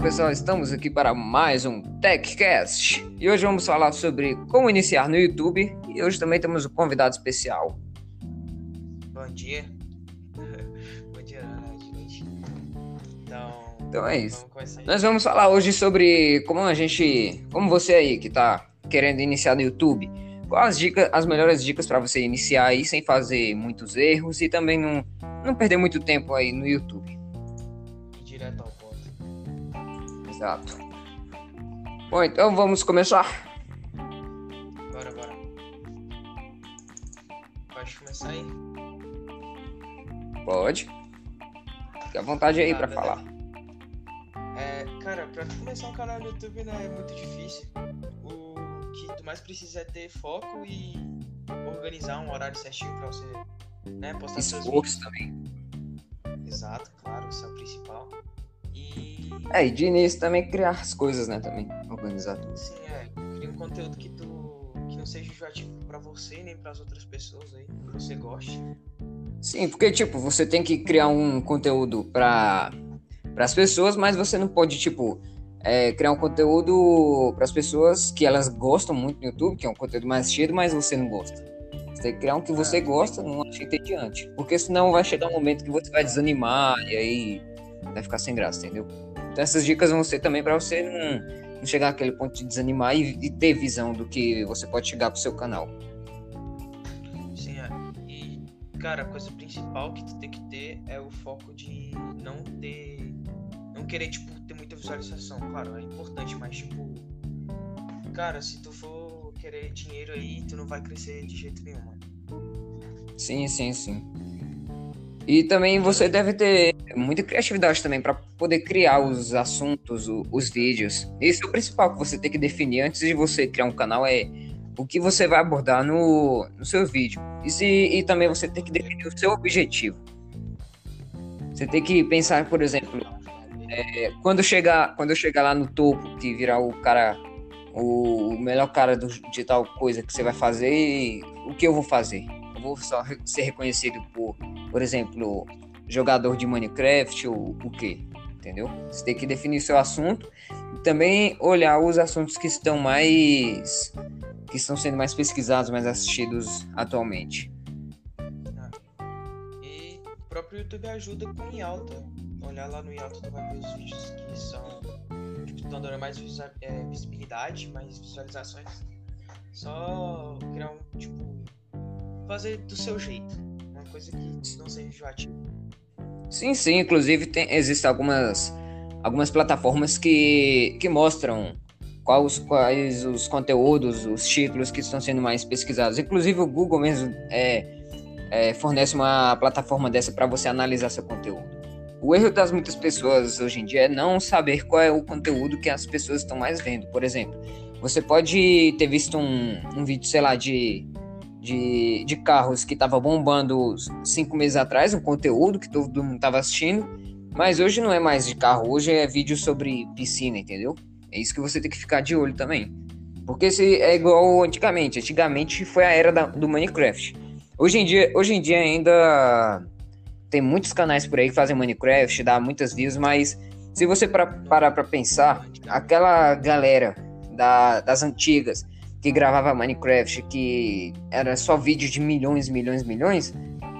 pessoal, estamos aqui para mais um TechCast e hoje vamos falar sobre como iniciar no YouTube e hoje também temos um convidado especial. Bom dia. Bom dia, gente. Então, Então é isso. vamos. Nós vamos falar hoje sobre como a gente, como você aí que tá querendo iniciar no YouTube, quais as dicas, as melhores dicas para você iniciar aí sem fazer muitos erros e também não, não perder muito tempo aí no YouTube. Exato. Bom, então vamos começar. Bora, bora. Pode começar aí? Pode. Fique à vontade aí Tá, para beleza. falar. É, cara, pra tu começar um canal no YouTube não é muito difícil. O que tu mais precisa é ter foco e organizar um horário certinho pra você, né, postar seus Esforço vídeos. também. Exato, claro, isso é o principal. É, e de início também criar as coisas, né, também. Organizar tudo. Sim, é. Cria um conteúdo que tu que não seja enjoativo pra você nem pras outras pessoas aí, que você goste. Sim, porque, tipo, você tem que criar um conteúdo para as pessoas, mas você não pode, tipo, é, criar um conteúdo para as pessoas que elas gostam muito no YouTube, que é um conteúdo mais assistido, mas você não gosta. Você tem que criar um que você É. gosta, não acha entediante. Porque senão vai chegar um momento que você vai desanimar e aí vai ficar sem graça, entendeu? Então essas dicas vão ser também para você não, não chegar àquele ponto de desanimar e, e ter visão do que você pode chegar pro seu canal. Sim, é. E, cara, a coisa principal que tu tem que ter é o foco de não ter. Não querer, tipo, ter muita visualização. Claro, é importante, mas, tipo. Cara, se tu for querer dinheiro aí, tu não vai crescer de jeito nenhum, mano. Sim, sim, sim. E também você deve ter muita criatividade também para poder criar os assuntos, o- os vídeos. Isso é o principal que você tem que definir antes de você criar um canal é o que você vai abordar no, no seu vídeo. E, se, e também você tem que definir o seu objetivo. Você tem que pensar, por exemplo, é, quando chegar, quando eu chegar lá no topo, que virar o cara, o melhor cara do- de tal coisa que você vai fazer, o que eu vou fazer? Vou só ser reconhecido por, por exemplo, jogador de Minecraft ou o quê? Entendeu? Você tem que definir seu assunto e também olhar os assuntos que estão mais que estão sendo mais pesquisados, mais assistidos atualmente. E o próprio YouTube ajuda com o Yalta. Olhar lá no Yalta, tu vai ver os vídeos que são. Tipo, estão dando mais é, visibilidade, mais visualizações. Só criar um, tipo. Fazer do seu jeito. Uma coisa que não seja enjoativa. Sim, sim, inclusive tem, existem algumas, algumas plataformas que, que mostram quais, quais os conteúdos, os títulos que estão sendo mais pesquisados. Inclusive o Google mesmo é, é, fornece uma plataforma dessa para você analisar seu conteúdo. O erro das muitas pessoas hoje em dia é não saber qual é o conteúdo que as pessoas estão mais vendo. Por exemplo, você pode ter visto um, um vídeo, sei lá, de de, de carros que tava bombando cinco meses atrás, um conteúdo que todo mundo tava assistindo, mas hoje não é mais de carro, hoje é vídeo sobre piscina, entendeu? É isso que você tem que ficar de olho também. Porque se é igual antigamente, antigamente foi a era da- do Minecraft. Hoje em dia, hoje em dia ainda tem muitos canais por aí que fazem Minecraft, dá muitas views, mas se você pra- parar pra pensar, aquela galera da- das antigas que gravava Minecraft, que era só vídeo de milhões, milhões, milhões,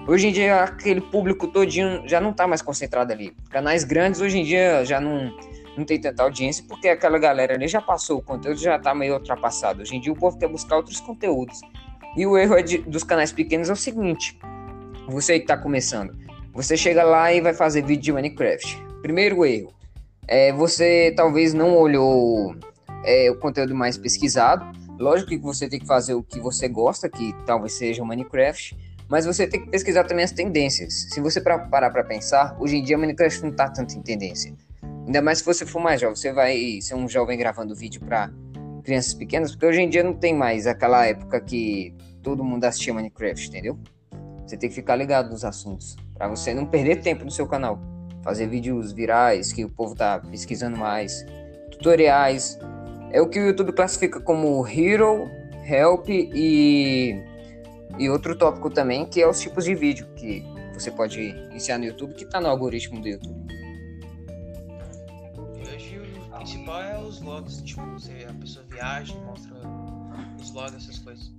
hoje em dia aquele público todinho já não tá mais concentrado ali. Canais grandes hoje em dia já não, não tem tanta audiência, porque aquela galera ali já passou o conteúdo, já tá meio ultrapassado. Hoje em dia o povo quer buscar outros conteúdos. E o erro é de- dos canais pequenos é o seguinte, você que tá começando, você chega lá e vai fazer vídeo de Minecraft. Primeiro erro, é você talvez não olhou é, o conteúdo mais pesquisado, Lógico que você tem que fazer o que você gosta, que talvez seja o Minecraft, mas você tem que pesquisar também as tendências. Se você parar para pensar, hoje em dia Minecraft não tá tanto em tendência. Ainda mais se você for mais jovem, você vai ser um jovem gravando vídeo para crianças pequenas, porque hoje em dia não tem mais aquela época que todo mundo assistia Minecraft, entendeu? Você tem que ficar ligado nos assuntos, para você não perder tempo no seu canal. Fazer vídeos virais que o povo tá pesquisando mais, tutoriais, é o que o YouTube classifica como Hero, Help e, e outro tópico também, que é os tipos de vídeo que você pode iniciar no YouTube, que tá no algoritmo do YouTube. E hoje principal é os vlogs, tipo, você, a pessoa viaja, mostra os vlogs, essas coisas.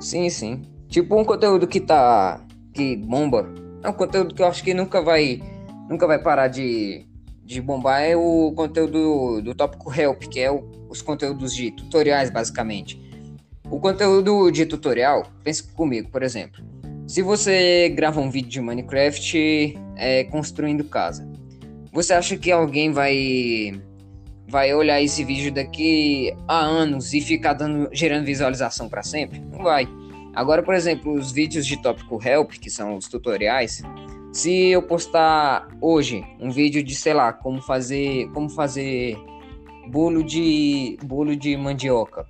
Sim, sim. Tipo um conteúdo que tá. que bomba. É um conteúdo que eu acho que nunca vai. Nunca vai parar de, de bombar. É o conteúdo do tópico Help, que é o, os conteúdos de tutoriais, basicamente. O conteúdo de tutorial, pense comigo, por exemplo. Se você grava um vídeo de Minecraft é, construindo casa, você acha que alguém vai vai olhar esse vídeo daqui a anos e ficar dando, gerando visualização para sempre? Não vai. Agora, por exemplo, os vídeos de tópico help, que são os tutoriais, se eu postar hoje um vídeo de, sei lá, como fazer, como fazer bolo de bolo de mandioca,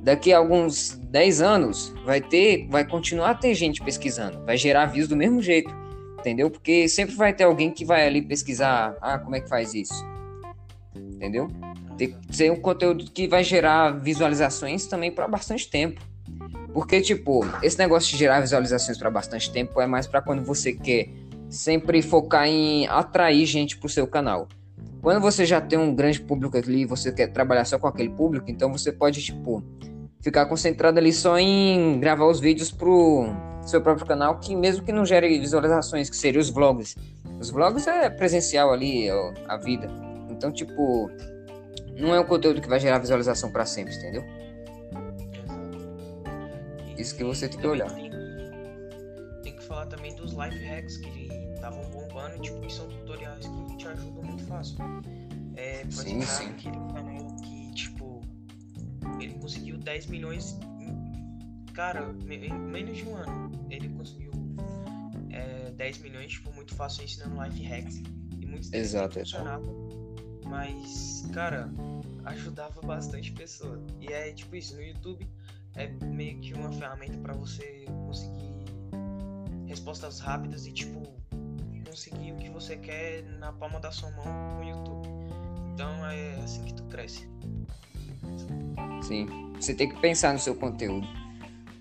daqui a alguns 10 anos vai ter, vai continuar a ter gente pesquisando, vai gerar views do mesmo jeito, entendeu? Porque sempre vai ter alguém que vai ali pesquisar, ah, como é que faz isso? Entendeu? Tem que ser um conteúdo que vai gerar visualizações também para bastante tempo. Porque, tipo, esse negócio de gerar visualizações para bastante tempo é mais para quando você quer sempre focar em atrair gente pro seu canal. Quando você já tem um grande público ali, você quer trabalhar só com aquele público, então você pode, tipo, ficar concentrado ali só em gravar os vídeos pro seu próprio canal, que mesmo que não gere visualizações, que seriam os vlogs. Os vlogs é presencial ali, a vida. Então, tipo, não é um conteúdo que vai gerar visualização para sempre, entendeu? Isso que você tem que olhar. Tem, tem que falar também dos life hacks que bombando, tipo, que são tutoriais que te ajudam muito fácil. É, por sim, exemplo, sim. aquele canal que, tipo, ele conseguiu 10 milhões em, cara, em menos de um ano. Ele conseguiu é, 10 milhões, tipo, muito fácil ensinando life hacks. E muitos Exato. Mas, cara, ajudava bastante pessoa. E é tipo isso, no YouTube é meio que uma ferramenta para você conseguir respostas rápidas e tipo conseguir o que você quer na palma da sua mão com o YouTube. Então é assim que tu cresce. Sim, você tem que pensar no seu conteúdo.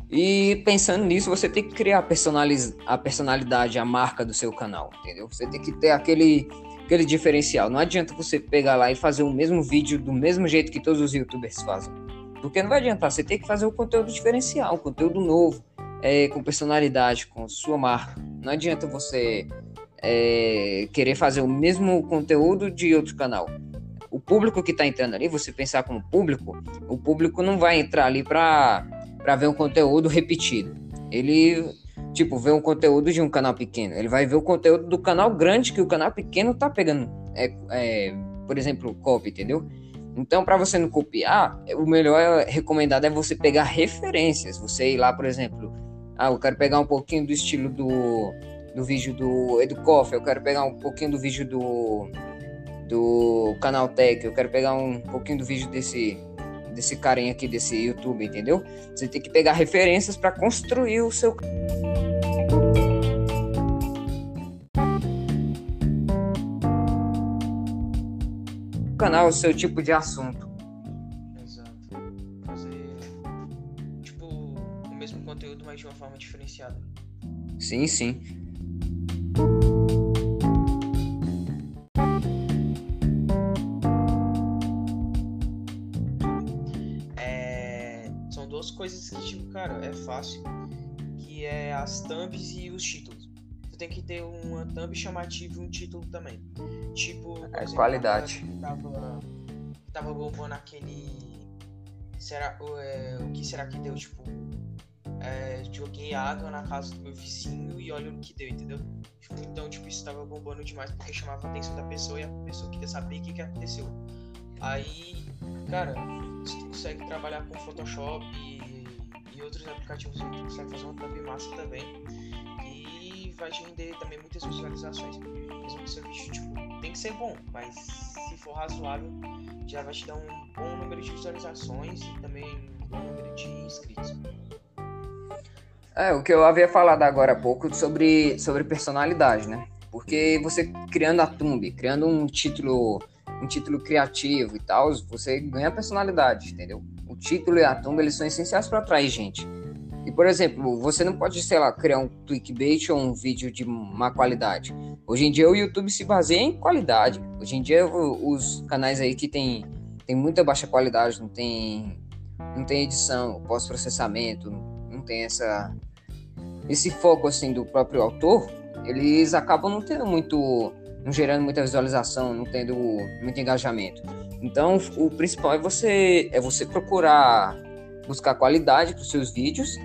E pensando nisso, você tem que criar a personalidade, a marca do seu canal, entendeu? Você tem que ter aquele aquele diferencial. Não adianta você pegar lá e fazer o mesmo vídeo do mesmo jeito que todos os youtubers fazem. Porque não vai adiantar, você tem que fazer o conteúdo diferencial, um conteúdo novo, é, com personalidade, com sua marca. Não adianta você é, querer fazer o mesmo conteúdo de outro canal. O público que está entrando ali, você pensar como público, o público não vai entrar ali para ver um conteúdo repetido. Ele tipo, ver um conteúdo de um canal pequeno. Ele vai ver o conteúdo do canal grande que o canal pequeno tá pegando. É, é por exemplo, copy, entendeu? Então, para você não copiar, o melhor recomendado é você pegar referências. Você ir lá, por exemplo, ah, eu quero pegar um pouquinho do estilo do, do vídeo do Educoff, eu quero pegar um pouquinho do vídeo do, do Canal Tech, eu quero pegar um pouquinho do vídeo desse desse carinha aqui desse YouTube, entendeu? Você tem que pegar referências para construir o seu canal, o seu tipo de assunto. Exato. Fazer tipo o mesmo conteúdo, mas de uma forma diferenciada. Sim, sim. Coisas que, tipo, cara, é fácil, que é as thumbs e os títulos. Tu tem que ter uma thumb chamativa e um título também. Tipo, é exemplo, qualidade. Tava, tava bombando aquele. Será, é, o que será que deu? Tipo, é, joguei água na casa do meu vizinho e olha o que deu, entendeu? Tipo, então, tipo, isso tava bombando demais porque chamava a atenção da pessoa e a pessoa queria saber o que, que aconteceu. Aí, cara, se tu consegue trabalhar com Photoshop e, outros aplicativos, tu consegue fazer uma thumb massa também. E vai te render também muitas visualizações. Mesmo que seu vídeo tipo, tem que ser bom, mas se for razoável, já vai te dar um bom número de visualizações e também um bom número de inscritos. É, o que eu havia falado agora há pouco sobre, sobre personalidade, né? Porque você criando a thumb, criando um título um título criativo e tal, você ganha personalidade, entendeu? Título e a tumba eles são essenciais para atrair gente. E, por exemplo, você não pode, sei lá, criar um clickbait ou um vídeo de má qualidade. Hoje em dia o YouTube se baseia em qualidade. Hoje em dia os canais aí que tem, tem muita baixa qualidade, não tem, não tem edição, pós-processamento, não tem essa esse foco assim do próprio autor, eles acabam não tendo muito, não gerando muita visualização, não tendo muito engajamento. Então, o principal é você é você procurar buscar qualidade para os seus vídeos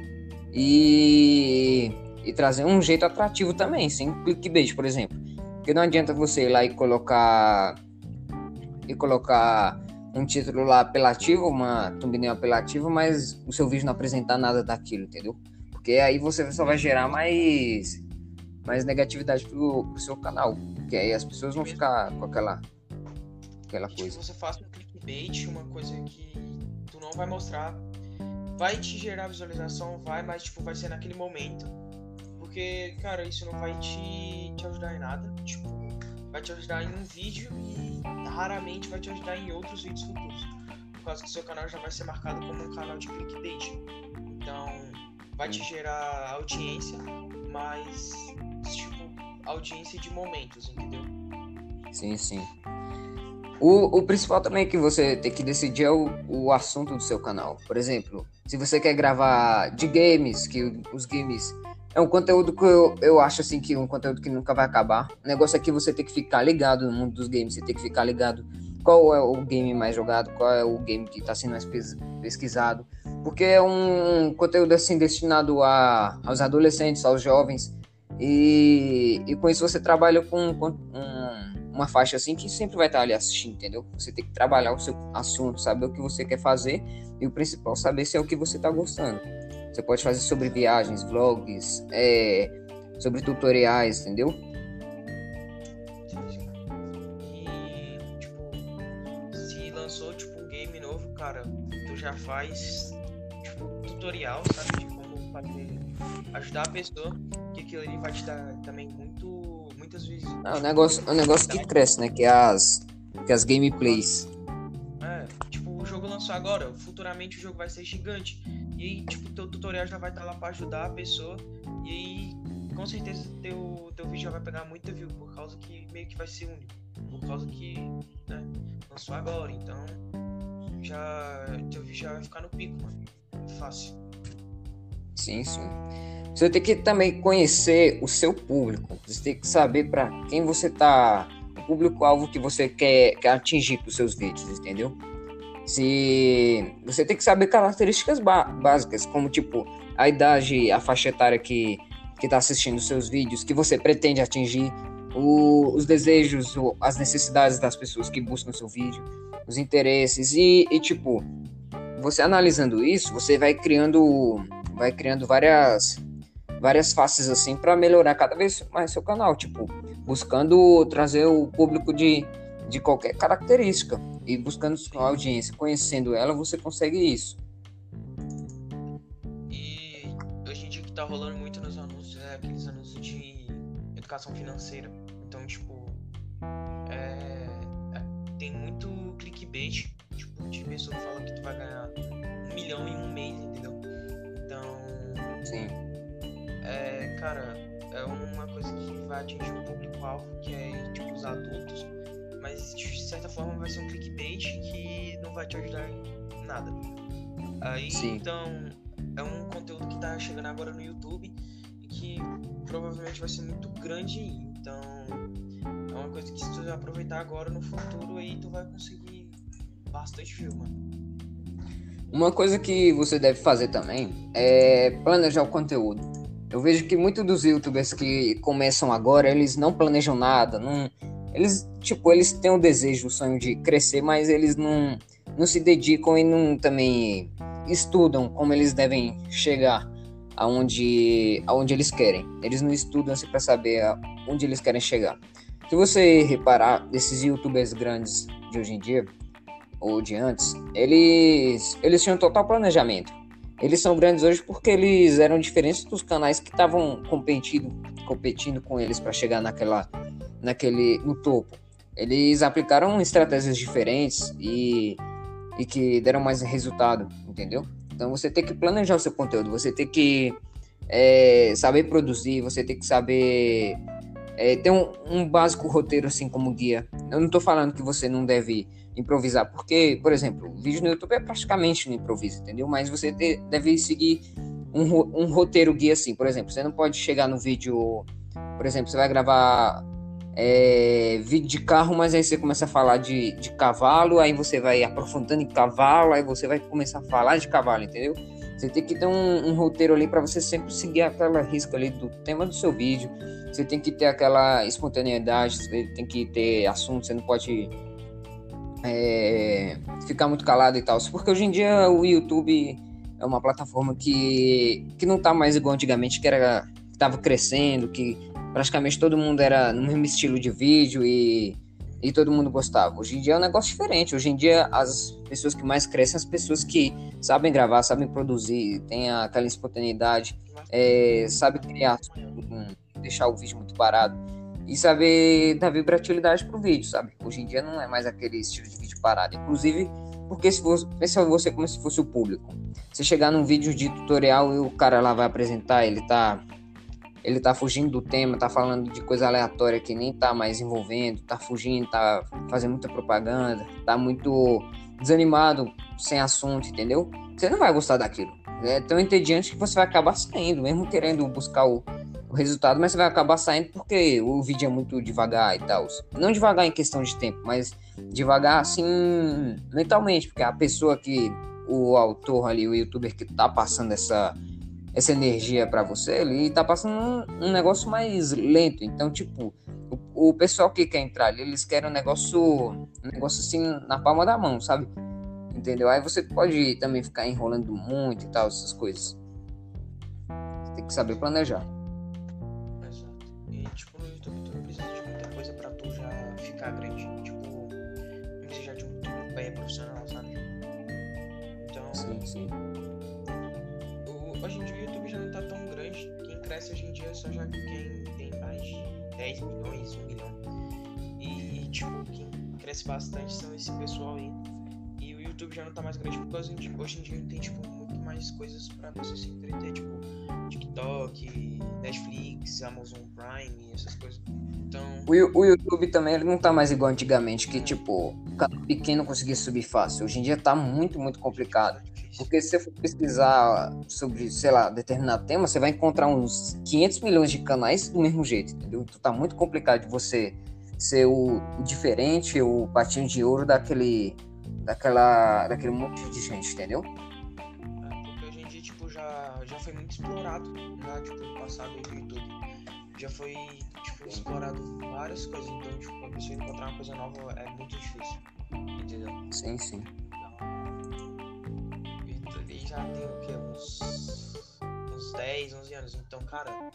e, e trazer um jeito atrativo também, sem clickbait, por exemplo. Porque não adianta você ir lá e colocar e colocar um título lá apelativo, uma thumbnail apelativa, mas o seu vídeo não apresentar nada daquilo, entendeu? Porque aí você só vai gerar mais mais negatividade pro, pro seu canal. Porque aí as pessoas vão ficar com aquela aquela E, coisa. Tipo, você faz um clickbait, uma coisa que tu não vai mostrar, vai te gerar visualização, vai, mas tipo, vai ser naquele momento. Porque, cara, isso não vai te, te ajudar em nada. Tipo, vai te ajudar em um vídeo e raramente vai te ajudar em outros vídeos futuros. Por causa que seu canal já vai ser marcado como um canal de clickbait. Então, vai te gerar audiência, mas, tipo, audiência de momentos, entendeu? Sim, sim. O, o principal também que você tem que decidir é o, o assunto do seu canal. Por exemplo, se você quer gravar de games, que os games é um conteúdo que eu, eu acho assim que é um conteúdo que nunca vai acabar. O negócio é que você tem que ficar ligado no mundo dos games, você tem que ficar ligado qual é o game mais jogado, qual é o game que está sendo mais pes- pesquisado. Porque é um conteúdo assim destinado a, aos adolescentes, aos jovens. E, e com isso você trabalha com, com um- uma faixa assim que sempre vai estar ali assistindo, entendeu? Você tem que trabalhar o seu assunto, saber o que você quer fazer e o principal, saber se é o que você está gostando. Você pode fazer sobre viagens, vlogs, é, sobre tutoriais, entendeu? E, tipo, se lançou, tipo, um game novo, cara, tu já faz, tipo, tutorial, sabe, de como fazer, ajudar a pessoa, que aquilo ali vai te dar também muito, muitas vezes... É um negócio, é um negócio que cresce, né? Que é as, que é as gameplays. É, tipo, o jogo lançou agora, futuramente o jogo vai ser gigante. E aí, tipo, teu tutorial já vai estar lá pra ajudar a pessoa. E aí, com certeza, teu, teu vídeo já vai pegar muita view, por causa que meio que vai ser único. Por causa que, né, lançou agora, então já teu vídeo já vai ficar no pico, mano. Fácil. Sim, sim. Você tem que também conhecer o seu público. Você tem que saber para quem você tá, o público-alvo que você quer, quer atingir com os seus vídeos, entendeu? Se você tem que saber características básicas, como tipo a idade, a faixa etária que que está assistindo seus vídeos, que você pretende atingir, o- os desejos, as necessidades das pessoas que buscam seu vídeo, os interesses e, e tipo você analisando isso, você vai criando vai criando várias várias faces assim para melhorar cada vez mais seu canal, tipo, buscando trazer o público de, de qualquer característica e buscando sua audiência, conhecendo ela, você consegue isso. E hoje em dia o que tá rolando muito nos anúncios é aqueles anúncios de educação financeira. Então, tipo, é, é- tem muito clickbait, de pessoa que fala que tu vai ganhar um milhão em um mês, entendeu? Então, Sim. é, cara, é uma coisa que vai atingir um público-alvo que é, tipo, os adultos, mas de certa forma vai ser um clickbait que não vai te ajudar em nada. Aí, Sim. então, é um conteúdo que tá chegando agora no YouTube e que provavelmente vai ser muito grande. Então, é uma coisa que se tu aproveitar agora no futuro aí, tu vai conseguir bastante view, mano. Uma coisa que você deve fazer também é planejar o conteúdo. Eu vejo que muitos dos youtubers que começam agora, eles não planejam nada, não eles, tipo, eles têm o desejo, o sonho de crescer, mas eles não não se dedicam e não também estudam como eles devem chegar aonde aonde eles querem. Eles não estudam assim para saber onde eles querem chegar. Se você reparar esses youtubers grandes de hoje em dia, ou de antes, eles, eles tinham total planejamento. Eles são grandes hoje porque eles eram diferentes dos canais que estavam competindo, competindo com eles para chegar naquela, naquele, no topo. Eles aplicaram estratégias diferentes e, e que deram mais resultado, entendeu? Então você tem que planejar o seu conteúdo, você tem que é, saber produzir, você tem que saber é, ter um, um, básico roteiro assim como guia. Eu não estou falando que você não deve improvisar, porque, por exemplo, vídeo no YouTube é praticamente no improviso, entendeu? Mas você te, deve seguir um, um roteiro guia assim. Por exemplo, você não pode chegar no vídeo, por exemplo, você vai gravar é, vídeo de carro, mas aí você começa a falar de, de cavalo, aí você vai aprofundando em cavalo, aí você vai começar a falar de cavalo, entendeu? Você tem que ter um, um roteiro ali para você sempre seguir aquela risca ali do tema do seu vídeo. Você tem que ter aquela espontaneidade, você tem que ter assunto, você não pode é, ficar muito calado e tal. Porque hoje em dia o YouTube é uma plataforma que, que não tá mais igual antigamente, que era que tava crescendo, que praticamente todo mundo era no mesmo estilo de vídeo e, e todo mundo gostava. Hoje em dia é um negócio diferente. Hoje em dia as pessoas que mais crescem são as pessoas que sabem gravar, sabem produzir, têm aquela espontaneidade, é, sabem criar, deixar o vídeo muito parado e saber dar vibratilidade pro vídeo, sabe? Hoje em dia não é mais aquele estilo de vídeo parado. Inclusive, porque se você pensa você como se fosse o público. Você chegar num vídeo de tutorial e o cara lá vai apresentar, ele tá ele tá fugindo do tema, tá falando de coisa aleatória que nem tá mais envolvendo, tá fugindo, tá fazendo muita propaganda, tá muito desanimado, sem assunto, entendeu? Você não vai gostar daquilo. É tão entediante que você vai acabar saindo, mesmo querendo buscar o, o resultado, mas você vai acabar saindo porque o vídeo é muito devagar e tal. Não devagar em questão de tempo, mas devagar assim mentalmente, porque a pessoa que o autor ali, o youtuber que tá passando essa essa energia para você, ele tá passando um, um, negócio mais lento. Então, tipo, o, o, pessoal que quer entrar ali, eles querem um negócio, um negócio assim na palma da mão, sabe? Entendeu? Aí você pode também ficar enrolando muito e tal, essas coisas. Você tem que saber planejar. Ficar grande. Tipo, não precisa de um YouTube bem profissional, sabe? Então. Sim, sim hoje em dia o YouTube já não tá tão grande. Quem cresce hoje em dia é só já quem tem mais de 10 milhões, 1 milhão. E, tipo, quem cresce bastante são esse pessoal aí. O YouTube já não tá mais grande porque hoje em dia, tem, tipo, muito mais coisas pra você se entreter, tipo, TikTok, Netflix, Amazon Prime, essas coisas. Então... O, o YouTube também ele não tá mais igual antigamente, que, tipo, o canal pequeno conseguia subir fácil. Hoje em dia tá muito, muito complicado. Porque se você for pesquisar sobre, sei lá, determinado tema, você vai encontrar uns 500 milhões de canais do mesmo jeito, entendeu? Então tá muito complicado de você ser o diferente, o patinho de ouro daquele, daquela, daquele monte de gente, entendeu? É, porque hoje em dia, tipo, já, já foi muito explorado, já, tipo, no passado do YouTube. Já foi, tipo, explorado várias coisas, então, tipo, a pessoa encontrar uma coisa nova é muito difícil, entendeu? Sim, sim já tem o que? Uns, uns 10, 11 anos. Então, cara,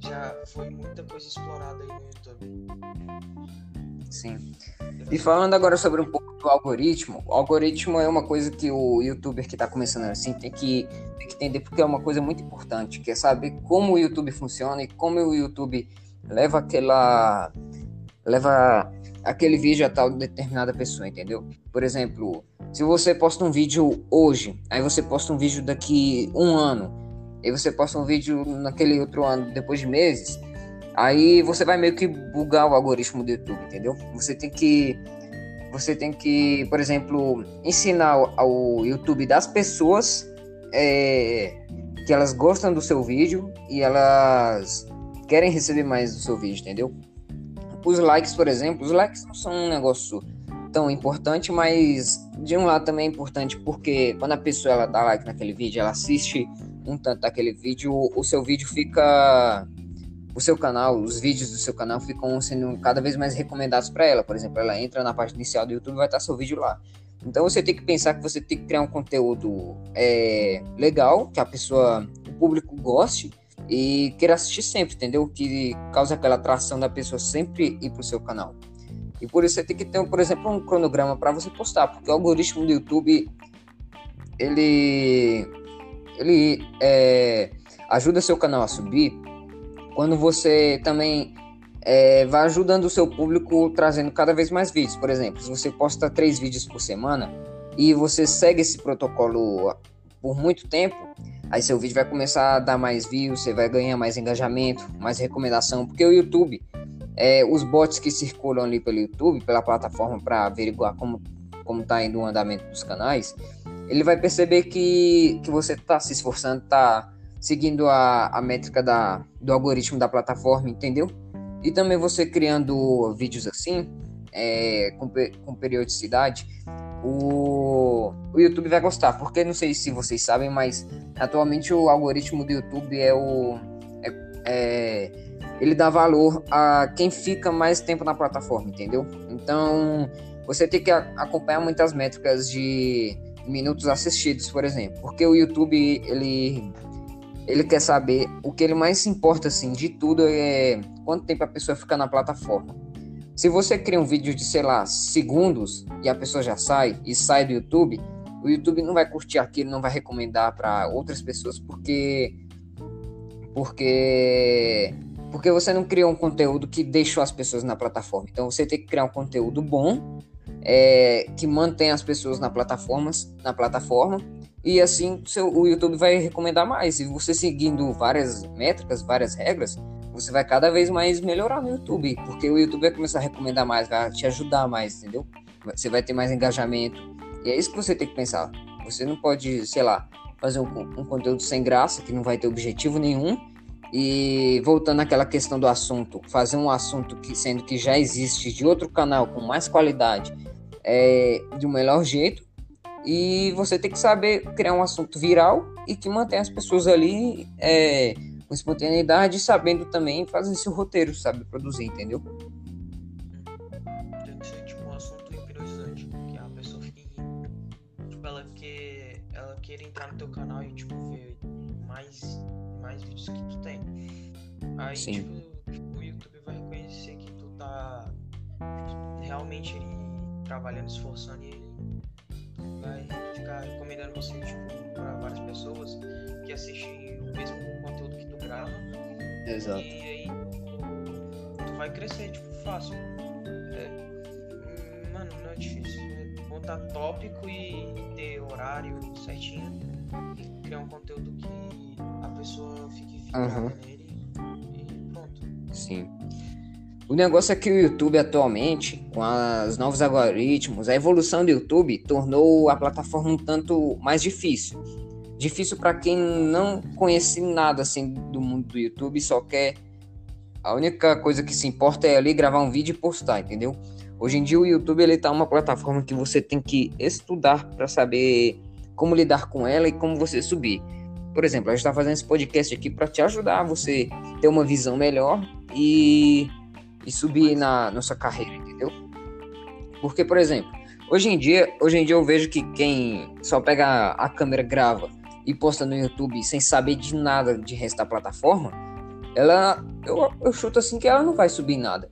já foi muita coisa explorada aí no YouTube. Sim. E falando agora sobre um pouco do algoritmo, o algoritmo é uma coisa que o youtuber que está começando assim tem que, tem que entender porque é uma coisa muito importante, que é saber como o YouTube funciona e como o YouTube leva aquela leva aquele vídeo a tal determinada pessoa, entendeu? Por exemplo, se você posta um vídeo hoje, aí você posta um vídeo daqui um ano, e você posta um vídeo naquele outro ano depois de meses, aí você vai meio que bugar o algoritmo do YouTube, entendeu? Você tem que você tem que, por exemplo, ensinar ao YouTube das pessoas é, que elas gostam do seu vídeo e elas querem receber mais do seu vídeo, entendeu? Os likes, por exemplo, os likes não são um negócio tão importante, mas de um lado também é importante porque quando a pessoa ela dá like naquele vídeo, ela assiste um tanto daquele vídeo, o seu vídeo fica o seu canal, os vídeos do seu canal ficam sendo cada vez mais recomendados para ela. Por exemplo, ela entra na parte inicial do YouTube, vai estar seu vídeo lá. Então você tem que pensar que você tem que criar um conteúdo é, legal, que a pessoa, o público goste e queira assistir sempre, entendeu? Que causa aquela atração da pessoa sempre ir pro seu canal. E por isso você tem que ter, por exemplo, um cronograma para você postar, porque o algoritmo do YouTube ele ele é, ajuda seu canal a subir quando você também é, vai ajudando o seu público trazendo cada vez mais vídeos. Por exemplo, se você posta três vídeos por semana e você segue esse protocolo por muito tempo, aí seu vídeo vai começar a dar mais views, você vai ganhar mais engajamento, mais recomendação, porque o YouTube, é, os bots que circulam ali pelo YouTube, pela plataforma para averiguar como como tá indo o andamento dos canais, ele vai perceber que, que você está se esforçando, está seguindo a, a métrica da, do algoritmo da plataforma, entendeu? E também você criando vídeos assim, é, com, com periodicidade, o, o YouTube vai gostar. Porque não sei se vocês sabem, mas atualmente o algoritmo do YouTube é o. É, é, ele dá valor a quem fica mais tempo na plataforma, entendeu? Então você tem que acompanhar muitas métricas de minutos assistidos, por exemplo, porque o YouTube ele ele quer saber o que ele mais se importa assim de tudo é quanto tempo a pessoa fica na plataforma. Se você cria um vídeo de, sei lá, segundos e a pessoa já sai e sai do YouTube, o YouTube não vai curtir aquilo, não vai recomendar para outras pessoas porque porque porque você não criou um conteúdo que deixou as pessoas na plataforma. Então você tem que criar um conteúdo bom é, que mantém as pessoas na plataforma, na plataforma e assim seu, o YouTube vai recomendar mais. E você seguindo várias métricas, várias regras, você vai cada vez mais melhorar no YouTube, porque o YouTube vai começar a recomendar mais, vai te ajudar mais, entendeu? Você vai ter mais engajamento. E é isso que você tem que pensar. Você não pode, sei lá, fazer um, um conteúdo sem graça, que não vai ter objetivo nenhum. E voltando àquela questão do assunto, fazer um assunto que sendo que já existe de outro canal com mais qualidade é, de um melhor jeito. E você tem que saber criar um assunto viral e que mantém as pessoas ali é, com espontaneidade, sabendo também fazer seu roteiro, sabe produzir, entendeu? Tem que ser tipo um assunto hipnotizante, que a pessoa fique. Tipo, ela quer. Ela queira entrar no teu canal e tipo ver mais, mais vídeos que tu tem. Aí Sim. tipo, o YouTube vai reconhecer que tu tá tipo, realmente trabalhando, esforçando e ele vai ficar recomendando você tipo, para várias pessoas que assistem o mesmo conteúdo que tu grava. Exato. E aí tu vai crescer, tipo, fácil. É, mano, não é difícil. É montar tópico e ter horário certinho. Criar um conteúdo que a pessoa fique ficada uhum. nele e pronto. Sim. O negócio é que o YouTube atualmente, com os novos algoritmos, a evolução do YouTube tornou a plataforma um tanto mais difícil. Difícil para quem não conhece nada assim do mundo do YouTube, só quer a única coisa que se importa é ali gravar um vídeo e postar, entendeu? Hoje em dia o YouTube ele tá uma plataforma que você tem que estudar para saber como lidar com ela e como você subir. Por exemplo, a gente está fazendo esse podcast aqui para te ajudar você ter uma visão melhor e e subir na nossa carreira, entendeu? Porque, por exemplo, hoje em dia, hoje em dia eu vejo que quem só pega a câmera, grava e posta no YouTube sem saber de nada de resto da plataforma, ela eu, eu chuto assim que ela não vai subir nada.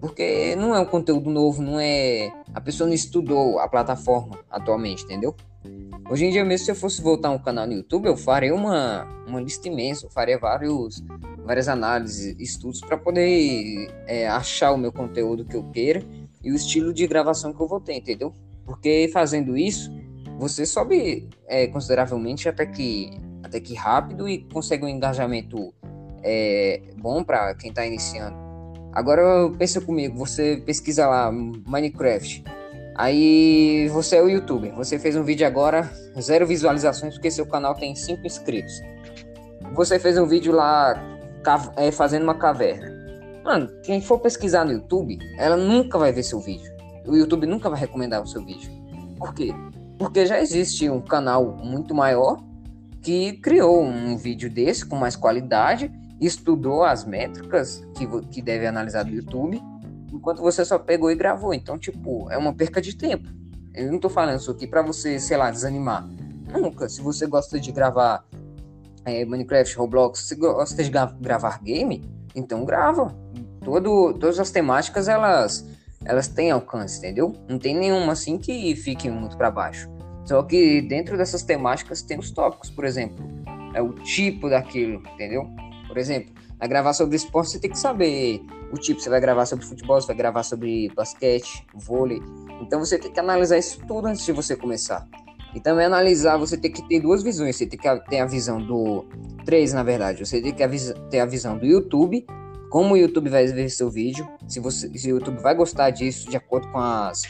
Porque não é um conteúdo novo, não é. A pessoa não estudou a plataforma atualmente, entendeu? Hoje em dia, mesmo se eu fosse voltar um canal no YouTube, eu faria uma, uma lista imensa, eu faria vários, várias análises, estudos para poder é, achar o meu conteúdo que eu queira e o estilo de gravação que eu vou ter, entendeu? Porque fazendo isso, você sobe é, consideravelmente até que, até que rápido e consegue um engajamento é, bom para quem está iniciando. Agora pensa comigo, você pesquisa lá Minecraft Aí você é o youtuber, você fez um vídeo agora, zero visualizações porque seu canal tem 5 inscritos. Você fez um vídeo lá é, fazendo uma caverna. Mano, quem for pesquisar no YouTube, ela nunca vai ver seu vídeo. O YouTube nunca vai recomendar o seu vídeo. Por quê? Porque já existe um canal muito maior que criou um vídeo desse com mais qualidade, estudou as métricas que, que deve analisar do YouTube enquanto você só pegou e gravou. Então, tipo, é uma perca de tempo. Eu não tô falando isso aqui pra você, sei lá, desanimar. Nunca. Se você gosta de gravar é, Minecraft, Roblox, se gosta de gravar game, então grava. Todo, todas as temáticas, elas, elas têm alcance, entendeu? Não tem nenhuma assim que fique muito para baixo. Só que dentro dessas temáticas tem os tópicos, por exemplo. É o tipo daquilo, entendeu? Por exemplo, a gravar sobre esporte você tem que saber o tipo, você vai gravar sobre futebol, você vai gravar sobre basquete, vôlei. Então você tem que analisar isso tudo antes de você começar. E também analisar, você tem que ter duas visões. Você tem que ter a visão do. Três, na verdade. Você tem que ter a visão do YouTube. Como o YouTube vai ver seu vídeo. Se, você, se o YouTube vai gostar disso de acordo com as,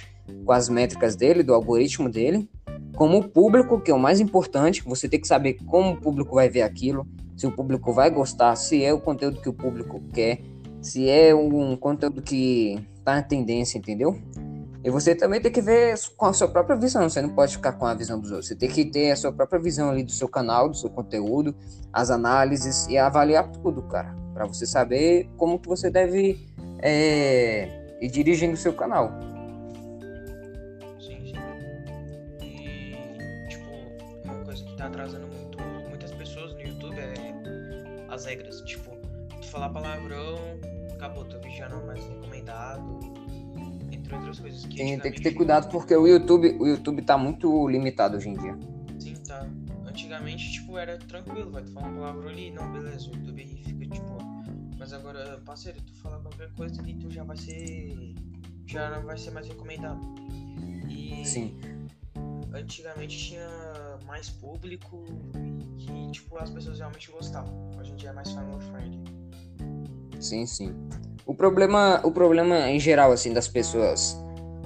com as métricas dele, do algoritmo dele. Como o público, que é o mais importante. Você tem que saber como o público vai ver aquilo. Se o público vai gostar. Se é o conteúdo que o público quer. Se é um conteúdo que tá na tendência, entendeu? E você também tem que ver com a sua própria visão, você não pode ficar com a visão dos outros. Você tem que ter a sua própria visão ali do seu canal, do seu conteúdo, as análises e avaliar tudo, cara. para você saber como que você deve é, ir dirigindo o seu canal. As regras. Tipo, tu falar palavrão, acabou, teu vídeo já não é mais recomendado entre outras coisas. Que Sim, tem que ter cuidado porque o YouTube, o YouTube tá muito limitado hoje em dia. Sim, tá. Antigamente, tipo, era tranquilo, vai, tu falar uma palavra ali, não, beleza, o YouTube fica, tipo, mas agora, parceiro, tu falar qualquer coisa ali, tu já vai ser, já não vai ser mais recomendado. E... Sim. Antigamente tinha mais público tipo, as pessoas realmente gostavam. Hoje em dia é mais family friendly. Sim, sim. O problema, o problema em geral, assim, das pessoas,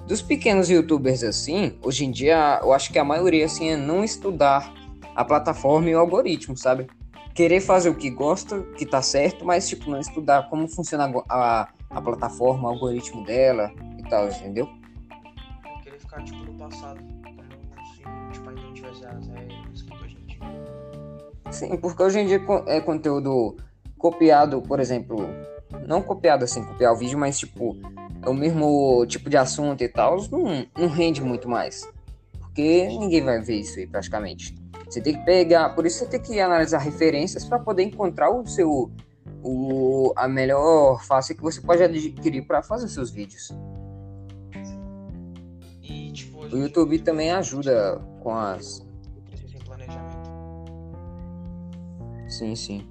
dos pequenos youtubers, assim, hoje em dia, eu acho que a maioria, assim, é não estudar a plataforma e o algoritmo, sabe? Querer fazer o que gosta, que tá certo, mas, tipo, não estudar como funciona a, a plataforma, o algoritmo dela e tal, entendeu? Querer ficar, tipo, no passado, como se, tipo, ainda não tivesse as regras a gente... Sim, porque hoje em dia é conteúdo copiado, por exemplo, não copiado assim, copiar o vídeo, mas tipo, é o mesmo tipo de assunto e tal, não, não rende muito mais. Porque ninguém vai ver isso aí praticamente. Você tem que pegar, por isso você tem que analisar referências para poder encontrar o seu o, a melhor face que você pode adquirir para fazer seus vídeos. E, tipo, o YouTube também ajuda com as. Sim, sim.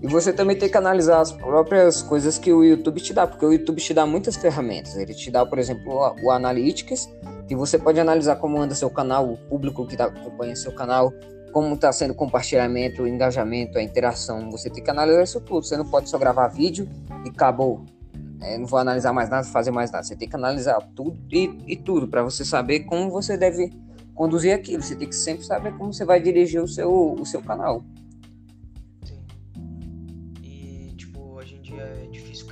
E você também tem que analisar as próprias coisas que o YouTube te dá, porque o YouTube te dá muitas ferramentas. Ele te dá, por exemplo, o Analytics, que você pode analisar como anda seu canal, o público que tá, acompanha seu canal, como está sendo o compartilhamento, o engajamento, a interação. Você tem que analisar isso tudo. Você não pode só gravar vídeo e acabou. É, não vou analisar mais nada, fazer mais nada. Você tem que analisar tudo e, e tudo para você saber como você deve conduzir aquilo. Você tem que sempre saber como você vai dirigir o seu, o seu canal.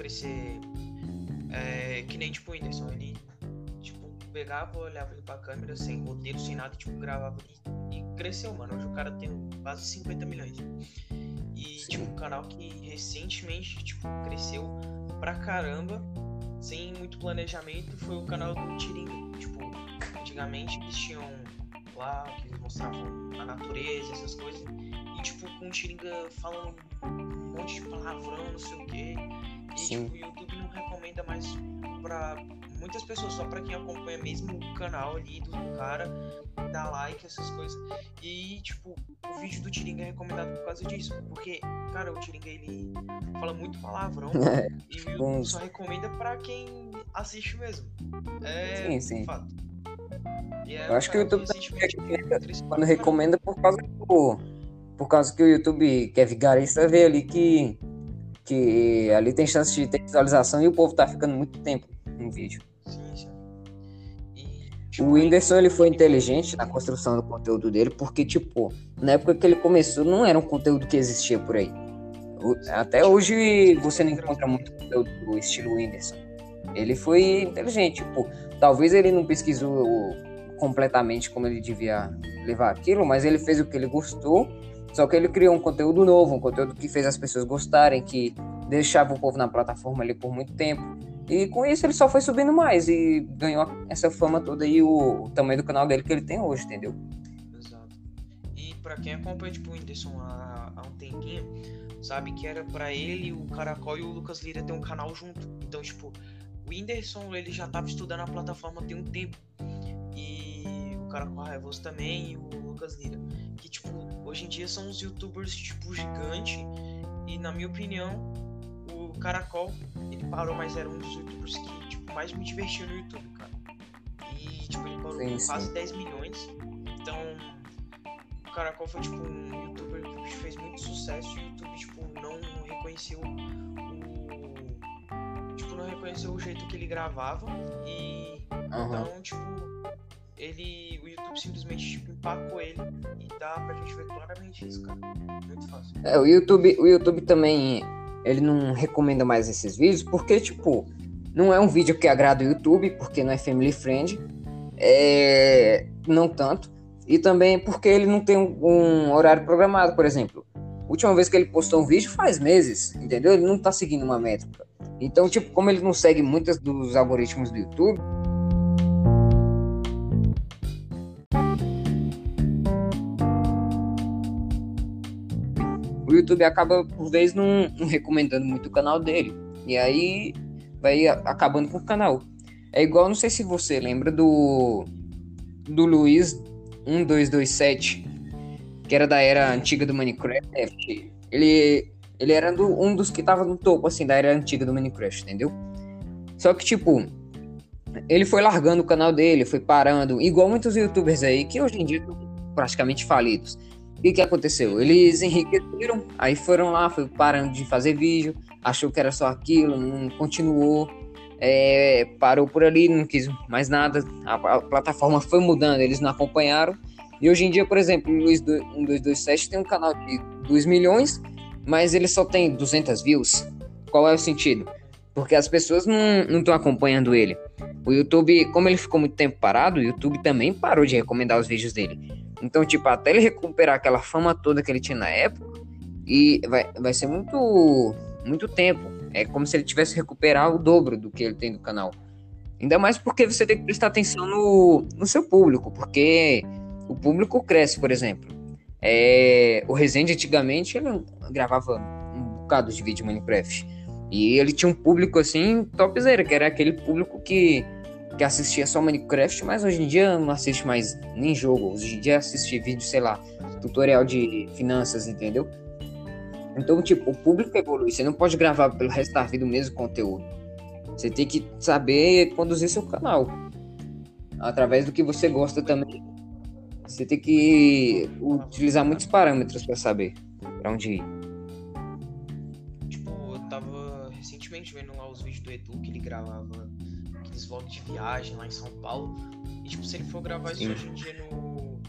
crescer é, que nem tipo o Whindersson. Ele tipo, pegava, olhava ele pra câmera sem roteiro, sem nada, tipo, gravava e, e cresceu, mano. Hoje o cara tem quase 50 milhões. E Sim. tipo, um canal que recentemente tipo, cresceu pra caramba, sem muito planejamento, foi o canal do Tiringa. Tipo, antigamente eles tinham lá, que eles mostravam a natureza, essas coisas. E tipo, com o Tiringa falando um monte de palavrão, não sei o que. E Sim. tipo, o YouTube não recomenda mais pra muitas pessoas, só pra quem acompanha mesmo o canal ali do cara, dá like, essas coisas. E, tipo, o vídeo do Tiringa é recomendado por causa disso. Porque, cara, o Tiringa ele fala muito palavrão é, e o YouTube só recomenda pra quem assiste mesmo. É sim, sim. fato. É, Eu acho que o YouTube quando recomenda por causa do. Por causa que o YouTube, que é vigarista, vê ali que que ali tem chance de ter visualização e o povo tá ficando muito tempo no vídeo. Sim, sim. E, o Whindersson ele foi inteligente na construção do conteúdo dele, porque, tipo, na época que ele começou, não era um conteúdo que existia por aí. Até hoje você não encontra muito conteúdo do estilo Whindersson. Ele foi inteligente, tipo, talvez ele não pesquisou completamente como ele devia levar aquilo, mas ele fez o que ele gostou só que ele criou um conteúdo novo, um conteúdo que fez as pessoas gostarem, que deixava o povo na plataforma ali por muito tempo. E com isso ele só foi subindo mais e ganhou essa fama toda e o, tamanho do canal dele que ele tem hoje, entendeu? Exato. E para quem acompanha tipo, o Whindersson há, há um tempinho, sabe que era para ele, o Caracol e o Lucas Lira ter um canal junto. Então, tipo, o Whindersson ele já tava estudando a plataforma tem um tempo. E o Caracol Raivoso também e o Lucas Lira. Que, tipo, hoje em dia são os youtubers, tipo, gigante. E, na minha opinião, o Caracol, ele parou, mas era um dos youtubers que, tipo, mais me divertiu no YouTube, cara. E, tipo, ele parou sim, com quase 10 milhões. Então, o Caracol foi tipo um youtuber que fez muito sucesso e o YouTube, tipo, não reconheceu reconheceu o jeito que ele gravava. E. Uhum. Então, tipo, ele. O YouTube simplesmente tipo, empacou ele e dá pra gente ver claramente isso, cara. Muito fácil. É, o YouTube, o YouTube também. Ele não recomenda mais esses vídeos porque, tipo, não é um vídeo que agrada o YouTube, porque não é family friend. É, não tanto. E também porque ele não tem um, um horário programado, por exemplo. Última vez que ele postou um vídeo faz meses, entendeu? Ele não tá seguindo uma métrica. Então, tipo, como ele não segue muitos dos algoritmos do YouTube. O YouTube acaba, por vez, não, não recomendando muito o canal dele. E aí vai acabando com o canal. É igual, não sei se você lembra do do Luiz 1227, que era da era antiga do Minecraft. Ele ele era do, um dos que tava no topo assim da era antiga do Minecraft, entendeu? Só que tipo, ele foi largando o canal dele, foi parando, igual muitos youtubers aí que hoje em dia estão praticamente falidos. O que, que aconteceu? Eles enriqueceram, aí foram lá, foi parando de fazer vídeo, achou que era só aquilo, não continuou é, parou por ali, não quis mais nada. A, a, plataforma foi mudando, eles não acompanharam. E hoje em dia, por exemplo, o Luiz 1227 tem um canal de 2 milhões, mas ele só tem 200 views. Qual é o sentido? Porque as pessoas não estão acompanhando ele. O YouTube, como ele ficou muito tempo parado, o YouTube também parou de recomendar os vídeos dele. Então, tipo, até ele recuperar aquela fama toda que ele tinha na época, e vai, vai ser muito, muito tempo. É como se ele tivesse recuperar o dobro do que ele tem no canal. Ainda mais porque você tem que prestar atenção no, no seu público, porque o público cresce, por exemplo. É, o Resende antigamente ele gravava um bocado de vídeo Minecraft. E ele tinha um público assim, topzera, que era aquele público que, que assistia só Minecraft, mas hoje em dia não assiste mais nem jogo. Hoje em dia assiste vídeo, sei lá, tutorial de finanças, entendeu? Então, tipo, o público evolui. Você não pode gravar pelo resto da vida o mesmo conteúdo. Você tem que saber conduzir seu canal. Através do que você gosta também. Você tem que utilizar muitos parâmetros para saber para onde ir. Tipo, eu tava recentemente vendo lá os vídeos do Edu que ele gravava aqueles vlogs de viagem lá em São Paulo. E tipo, se ele for gravar Sim. isso hoje em dia no,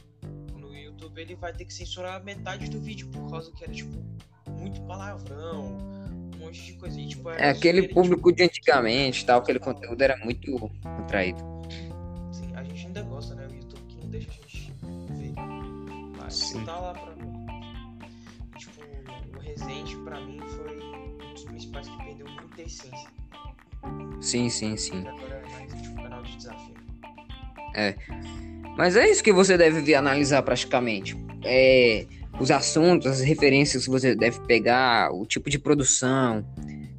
no YouTube, ele vai ter que censurar metade do vídeo por causa que era tipo muito palavrão, um monte de coisa. E, tipo, é aquele público de antigamente, tal, aquele conteúdo era muito contraído. Sim, a gente ainda gosta, né? O YouTube que não deixa a gente. Sim. tá lá pra. Tipo, o Resident pra mim foi um dos principais que perdeu muita essência. Sim, sim, sim. E agora é mais tipo, canal de desafio. É. Mas é isso que você deve analisar praticamente. É os assuntos, as referências que você deve pegar, o tipo de produção,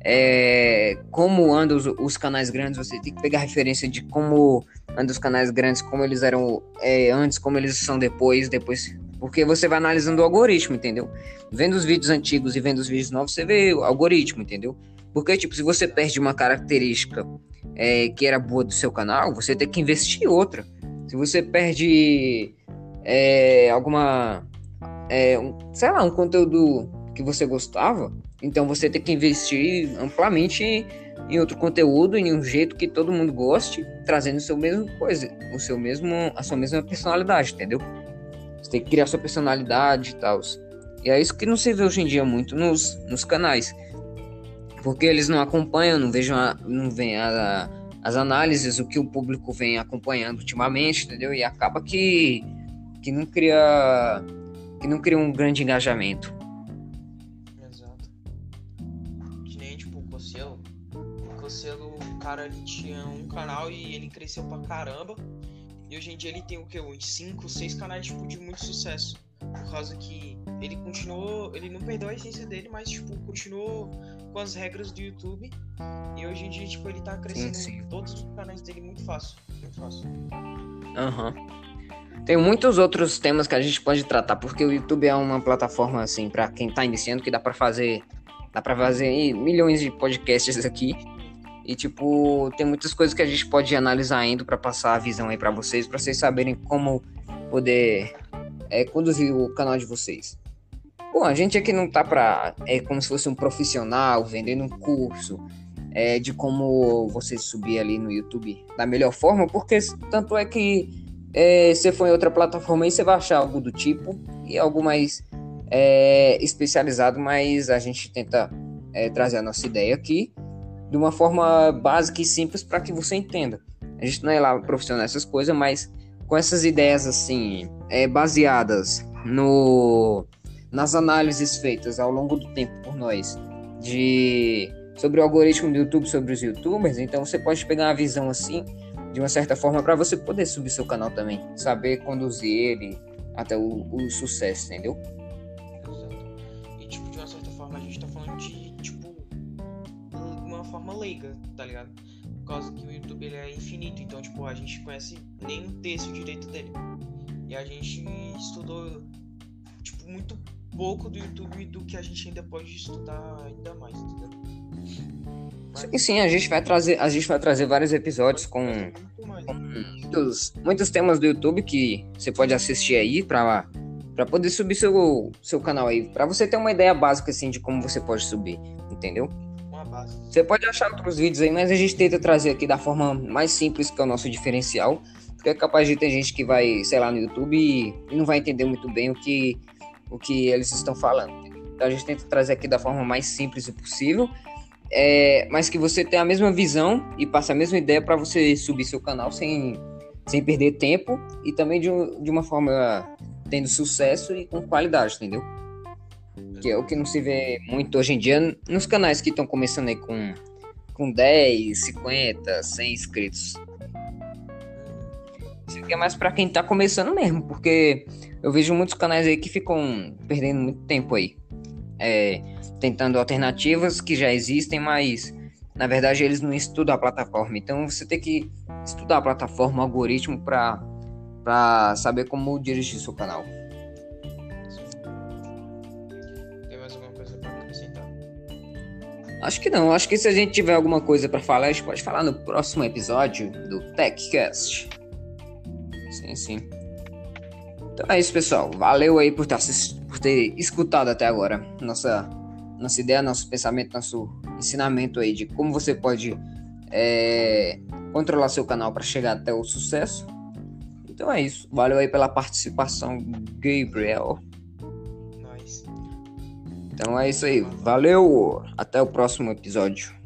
é, como andam os, os, canais grandes, você tem que pegar referência de como andam os canais grandes, como eles eram é, antes, como eles são depois, depois. Porque você vai analisando o algoritmo, entendeu? Vendo os vídeos antigos e vendo os vídeos novos, você vê o algoritmo, entendeu? Porque, tipo, se você perde uma característica é, que era boa do seu canal, você tem que investir em outra. Se você perde é, alguma é, um, sei lá, um conteúdo que você gostava, então você tem que investir amplamente em outro conteúdo, em um jeito que todo mundo goste, trazendo o seu mesmo coisa, o seu mesmo, a sua mesma personalidade, entendeu? Você tem que criar sua personalidade e tal. E é isso que não se vê hoje em dia muito nos, nos canais. Porque eles não acompanham, não vejam, a, não vêm a, as análises, o que o público vem acompanhando ultimamente, entendeu? E acaba que, que não cria que não cria um grande engajamento. Exato. Que nem tipo o Cocielo. O Cocielo, o cara, ele tinha um canal e ele cresceu pra caramba. E hoje em dia ele tem o que? Uns 5, 6 canais tipo, de muito sucesso. Por causa que ele continuou. Ele não perdeu a essência dele, mas tipo, continuou com as regras do YouTube. E hoje em dia, tipo, ele tá crescendo sim, sim. todos os canais dele muito fácil. Muito fácil. Aham. Uhum. Tem muitos outros temas que a gente pode tratar, porque o YouTube é uma plataforma assim para quem tá iniciando que dá para fazer, dá para fazer milhões de podcasts aqui. E tipo, tem muitas coisas que a gente pode analisar ainda para passar a visão aí para vocês, para vocês saberem como poder é, conduzir o canal de vocês. Bom, a gente aqui não tá pra. É como se fosse um profissional vendendo um curso é, de como você subir ali no YouTube da melhor forma, porque tanto é que é, você for em outra plataforma aí, você vai achar algo do tipo e algo mais é, especializado, mas a gente tenta é, trazer a nossa ideia aqui de uma forma básica e simples para que você entenda. A gente não é lá profissional essas coisas, mas com essas ideias assim, é, baseadas no nas análises feitas ao longo do tempo por nós de sobre o algoritmo do YouTube, sobre os YouTubers, então você pode pegar uma visão assim, de uma certa forma, para você poder subir seu canal também, saber conduzir ele até o, o sucesso, entendeu? Forma leiga, tá ligado? Por causa que o YouTube ele é infinito, então tipo, a gente conhece nem um terço direito dele. E a gente estudou, tipo, muito pouco do YouTube do que a gente ainda pode estudar ainda mais, entendeu? Sim, sim, a gente vai trazer, a gente vai trazer vários episódios com, com muitos, muitos temas do YouTube que você pode assistir aí para para poder subir seu, seu canal aí, para você ter uma ideia básica assim de como você pode subir, entendeu? Você pode achar outros vídeos aí, mas a gente tenta trazer aqui da forma mais simples que é o nosso diferencial, porque é capaz de ter gente que vai, sei lá, no YouTube e, não vai entender muito bem o que o que eles estão falando. Então a gente tenta trazer aqui da forma mais simples possível é, mas que você tenha a mesma visão e passe a mesma ideia para você subir seu canal sem, sem perder tempo e também de, de uma forma tendo sucesso e com qualidade, entendeu? Que é o que não se vê muito hoje em dia nos canais que estão começando aí com, com 10, 50, 100 inscritos. Isso aqui é mais para quem tá começando mesmo, porque eu vejo muitos canais aí que ficam perdendo muito tempo aí. É, tentando alternativas que já existem, mas na verdade eles não estudam a plataforma. Então você tem que estudar a plataforma, o algoritmo para saber como dirigir seu canal. Acho que não. Acho que se a gente tiver alguma coisa para falar, a gente pode falar no próximo episódio do TechCast. Sim, sim. Então é isso, pessoal. Valeu aí por, ter, por ter escutado até agora nossa nossa ideia, nosso pensamento, nosso ensinamento aí de como você pode é, controlar seu canal para chegar até o sucesso. Então é isso. Valeu aí pela participação, Gabriel. Então é isso aí. Valeu. Até o próximo episódio.